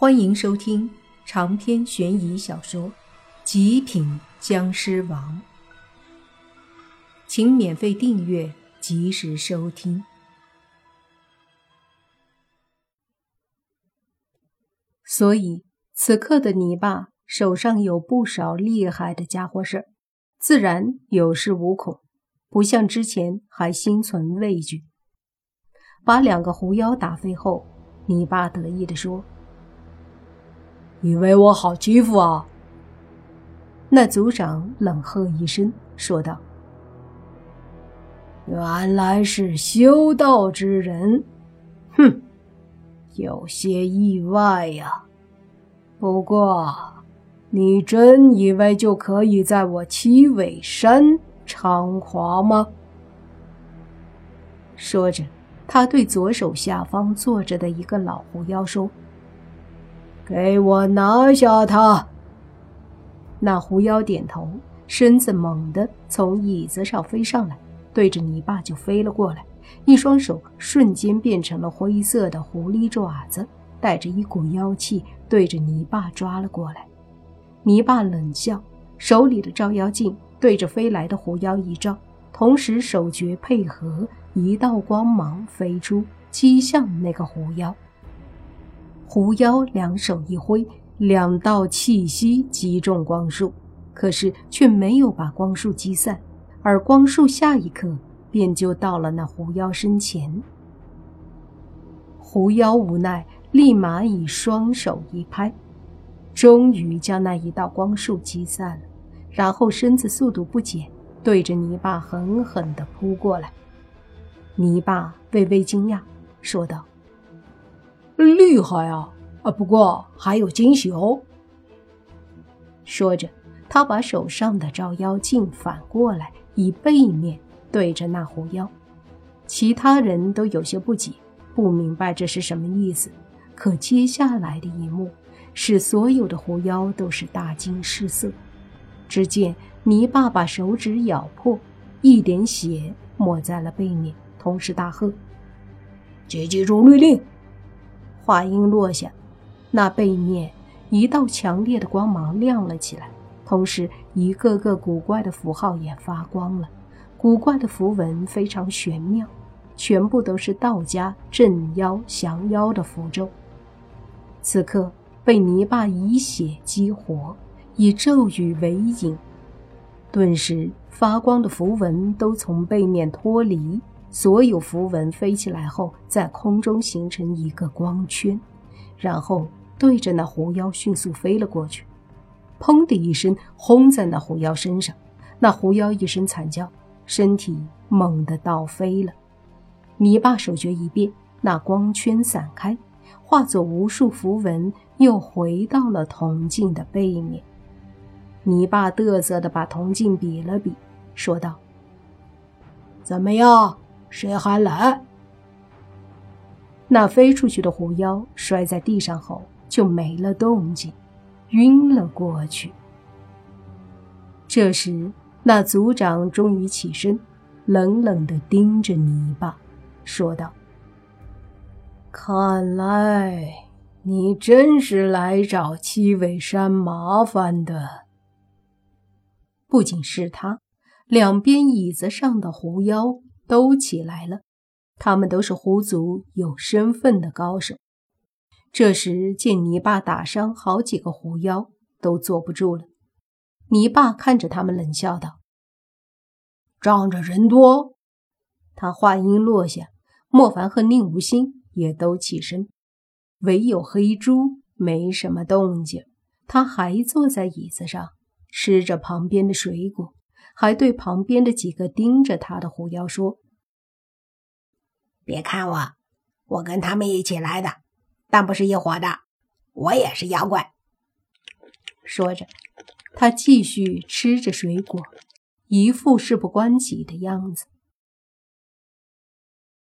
欢迎收听长篇悬疑小说《极品僵尸王》，请免费订阅，及时收听。所以，此刻的你爸手上有不少厉害的家伙事儿，自然有恃无恐，不像之前还心存畏惧。把两个狐妖打飞后，你爸得意地说。以为我好欺负啊？那族长冷喝一声，说道：“原来是修道之人，哼，有些意外呀。不过，你真以为就可以在我七尾山猖狂吗？”说着，他对左手下方坐着的一个老狐妖说。给我拿下他！那狐妖点头，身子猛地从椅子上飞上来，对着泥巴就飞了过来。一双手瞬间变成了灰色的狐狸爪子，带着一股妖气，对着泥巴抓了过来。泥巴冷笑，手里的照妖镜对着飞来的狐妖一照，同时手诀配合，一道光芒飞出，击向那个狐妖。狐妖两手一挥，两道气息击中光束，可是却没有把光束击散，而光束下一刻便就到了那狐妖身前。狐妖无奈，立马以双手一拍，终于将那一道光束击散了，然后身子速度不减，对着泥巴狠狠地扑过来。泥巴微微惊讶，说道。厉害啊！啊，不过还有惊喜哦。说着，他把手上的照妖镜反过来，以背面对着那狐妖。其他人都有些不解，不明白这是什么意思。可接下来的一幕，使所有的狐妖都是大惊失色。只见泥巴把手指咬破，一点血抹在了背面，同时大喝：“接记住律令！”话音落下，那背面一道强烈的光芒亮了起来，同时一个个古怪的符号也发光了。古怪的符文非常玄妙，全部都是道家镇妖降妖的符咒。此刻被泥巴以血激活，以咒语为引，顿时发光的符文都从背面脱离。所有符文飞起来后，在空中形成一个光圈，然后对着那狐妖迅速飞了过去。砰的一声，轰在那狐妖身上。那狐妖一声惨叫，身体猛地倒飞了。泥巴手诀一变，那光圈散开，化作无数符文，又回到了铜镜的背面。泥巴得瑟地把铜镜比了比，说道：“怎么样？”谁还来？那飞出去的狐妖摔在地上后就没了动静，晕了过去。这时，那族长终于起身，冷冷地盯着泥巴，说道：“看来你真是来找七尾山麻烦的。”不仅是他，两边椅子上的狐妖。都起来了，他们都是狐族有身份的高手。这时见泥巴打伤好几个狐妖，都坐不住了。泥巴看着他们，冷笑道：“仗着人多。”他话音落下，莫凡和宁无心也都起身，唯有黑猪没什么动静，他还坐在椅子上吃着旁边的水果。还对旁边的几个盯着他的狐妖说：“别看我，我跟他们一起来的，但不是一伙的，我也是妖怪。”说着，他继续吃着水果，一副事不关己的样子。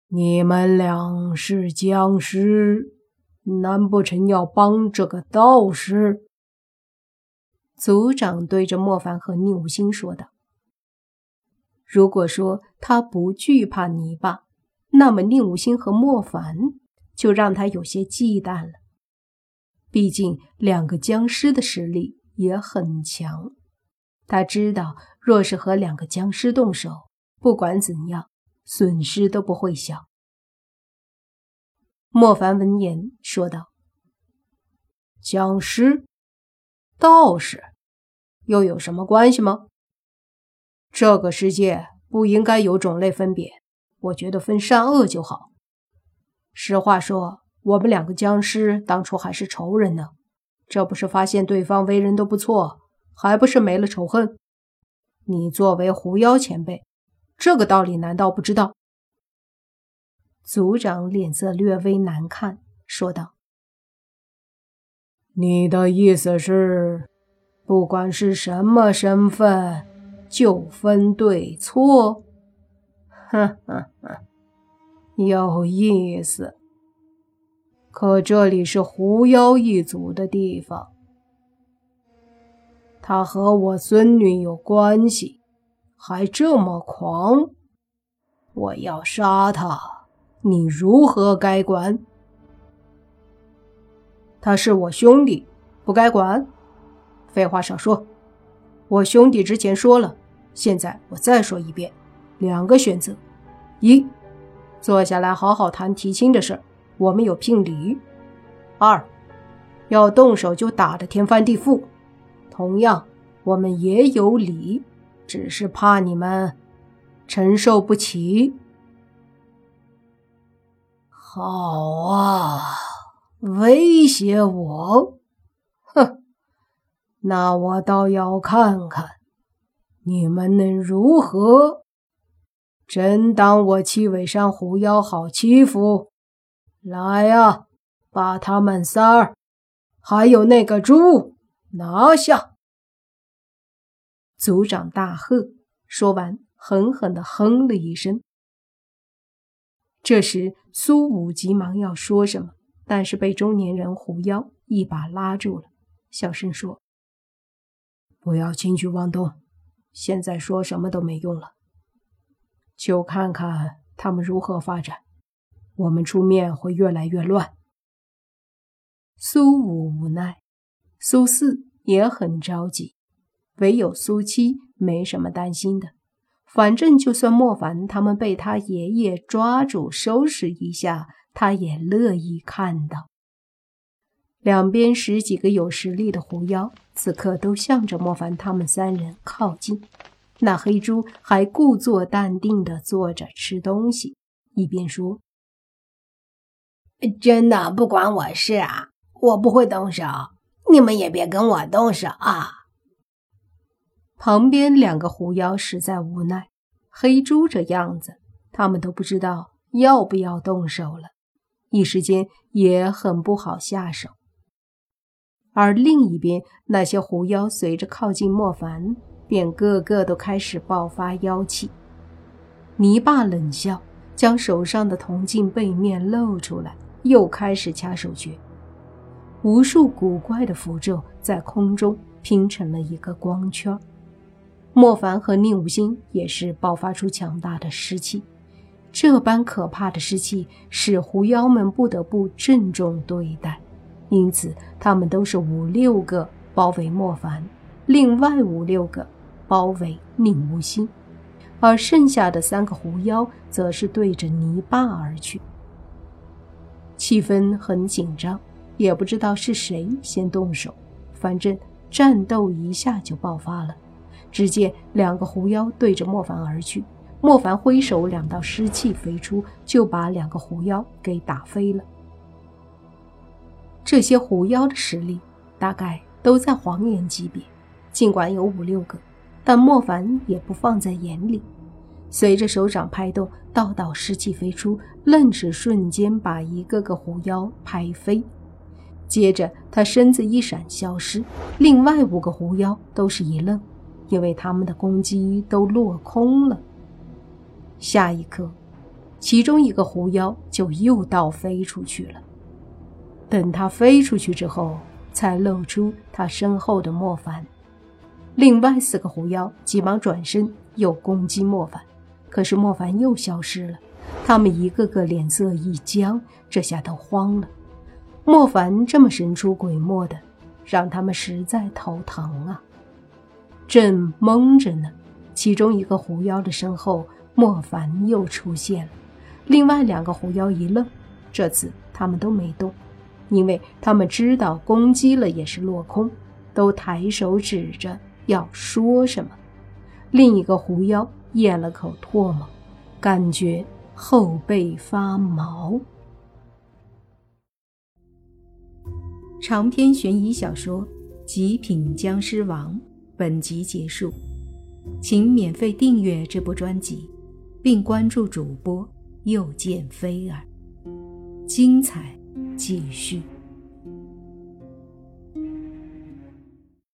你们俩是僵尸，难不成要帮这个道士？族长对着莫凡和宁无心说道。如果说他不惧怕泥巴，那么宁武星和莫凡就让他有些忌惮了。毕竟两个僵尸的实力也很强。他知道，若是和两个僵尸动手，不管怎样，损失都不会小。莫凡闻言说道：“僵尸、道士，又有什么关系吗？这个世界不应该有种类分别，我觉得分善恶就好。实话说，我们两个僵尸当初还是仇人呢，这不是发现对方为人都不错。”还不是没了仇恨？你作为狐妖前辈，这个道理难道不知道？族长脸色略微难看，说道：“你的意思是，不管是什么身份，就分对错？哼哼哼，有意思。可这里是狐妖一族的地方。”他和我孙女有关系，还这么狂！我要杀他，你如何该管？他是我兄弟，不该管？废话少说！我兄弟之前说了，现在我再说一遍：两个选择，一，坐下来好好谈提亲的事，我们有聘礼；二，要动手就打得天翻地覆。同样，我们也有理，只是怕你们承受不起。好啊，威胁我？哼，那我倒要看看你们能如何。真当我七尾山狐妖好欺负？来呀，把他们仨儿，还有那个猪。拿下！族长大喝，说完，狠狠地哼了一声。这时，苏武急忙要说什么，但是被中年人狐妖一把拉住了，小声说：“不要轻举妄动，现在说什么都没用了，就看看他们如何发展。我们出面会越来越乱。”苏武无奈。苏四也很着急，唯有苏七没什么担心的。反正就算莫凡他们被他爷爷抓住收拾一下，他也乐意看到。两边十几个有实力的狐妖此刻都向着莫凡他们三人靠近。那黑猪还故作淡定地坐着吃东西，一边说：“真的不管我事啊，我不会动手。”你们也别跟我动手啊！旁边两个狐妖实在无奈，黑猪这样子，他们都不知道要不要动手了，一时间也很不好下手。而另一边那些狐妖随着靠近莫凡，便个个都开始爆发妖气。泥巴冷笑，将手上的铜镜背面露出来，又开始掐手诀。无数古怪的符咒在空中拼成了一个光圈。莫凡和宁无心也是爆发出强大的湿气，这般可怕的湿气使狐妖们不得不郑重对待，因此他们都是五六个包围莫凡，另外五六个包围宁无心，而剩下的三个狐妖则是对着泥巴而去。气氛很紧张。也不知道是谁先动手，反正战斗一下就爆发了。只见两个狐妖对着莫凡而去，莫凡挥手，两道湿气飞出，就把两个狐妖给打飞了。这些狐妖的实力大概都在黄岩级别，尽管有五六个，但莫凡也不放在眼里。随着手掌拍动，道道湿气飞出，愣是瞬间把一个个狐妖拍飞。接着，他身子一闪，消失。另外五个狐妖都是一愣，因为他们的攻击都落空了。下一刻，其中一个狐妖就又倒飞出去了。等他飞出去之后，才露出他身后的莫凡。另外四个狐妖急忙转身，又攻击莫凡，可是莫凡又消失了。他们一个个脸色一僵，这下都慌了。莫凡这么神出鬼没的，让他们实在头疼啊！正懵着呢，其中一个狐妖的身后，莫凡又出现了。另外两个狐妖一愣，这次他们都没动，因为他们知道攻击了也是落空，都抬手指着要说什么。另一个狐妖咽了口唾沫，感觉后背发毛。长篇悬疑小说《极品僵尸王》。本集结束，请免费订阅这部专辑，并关注主播又见菲儿，精彩继续。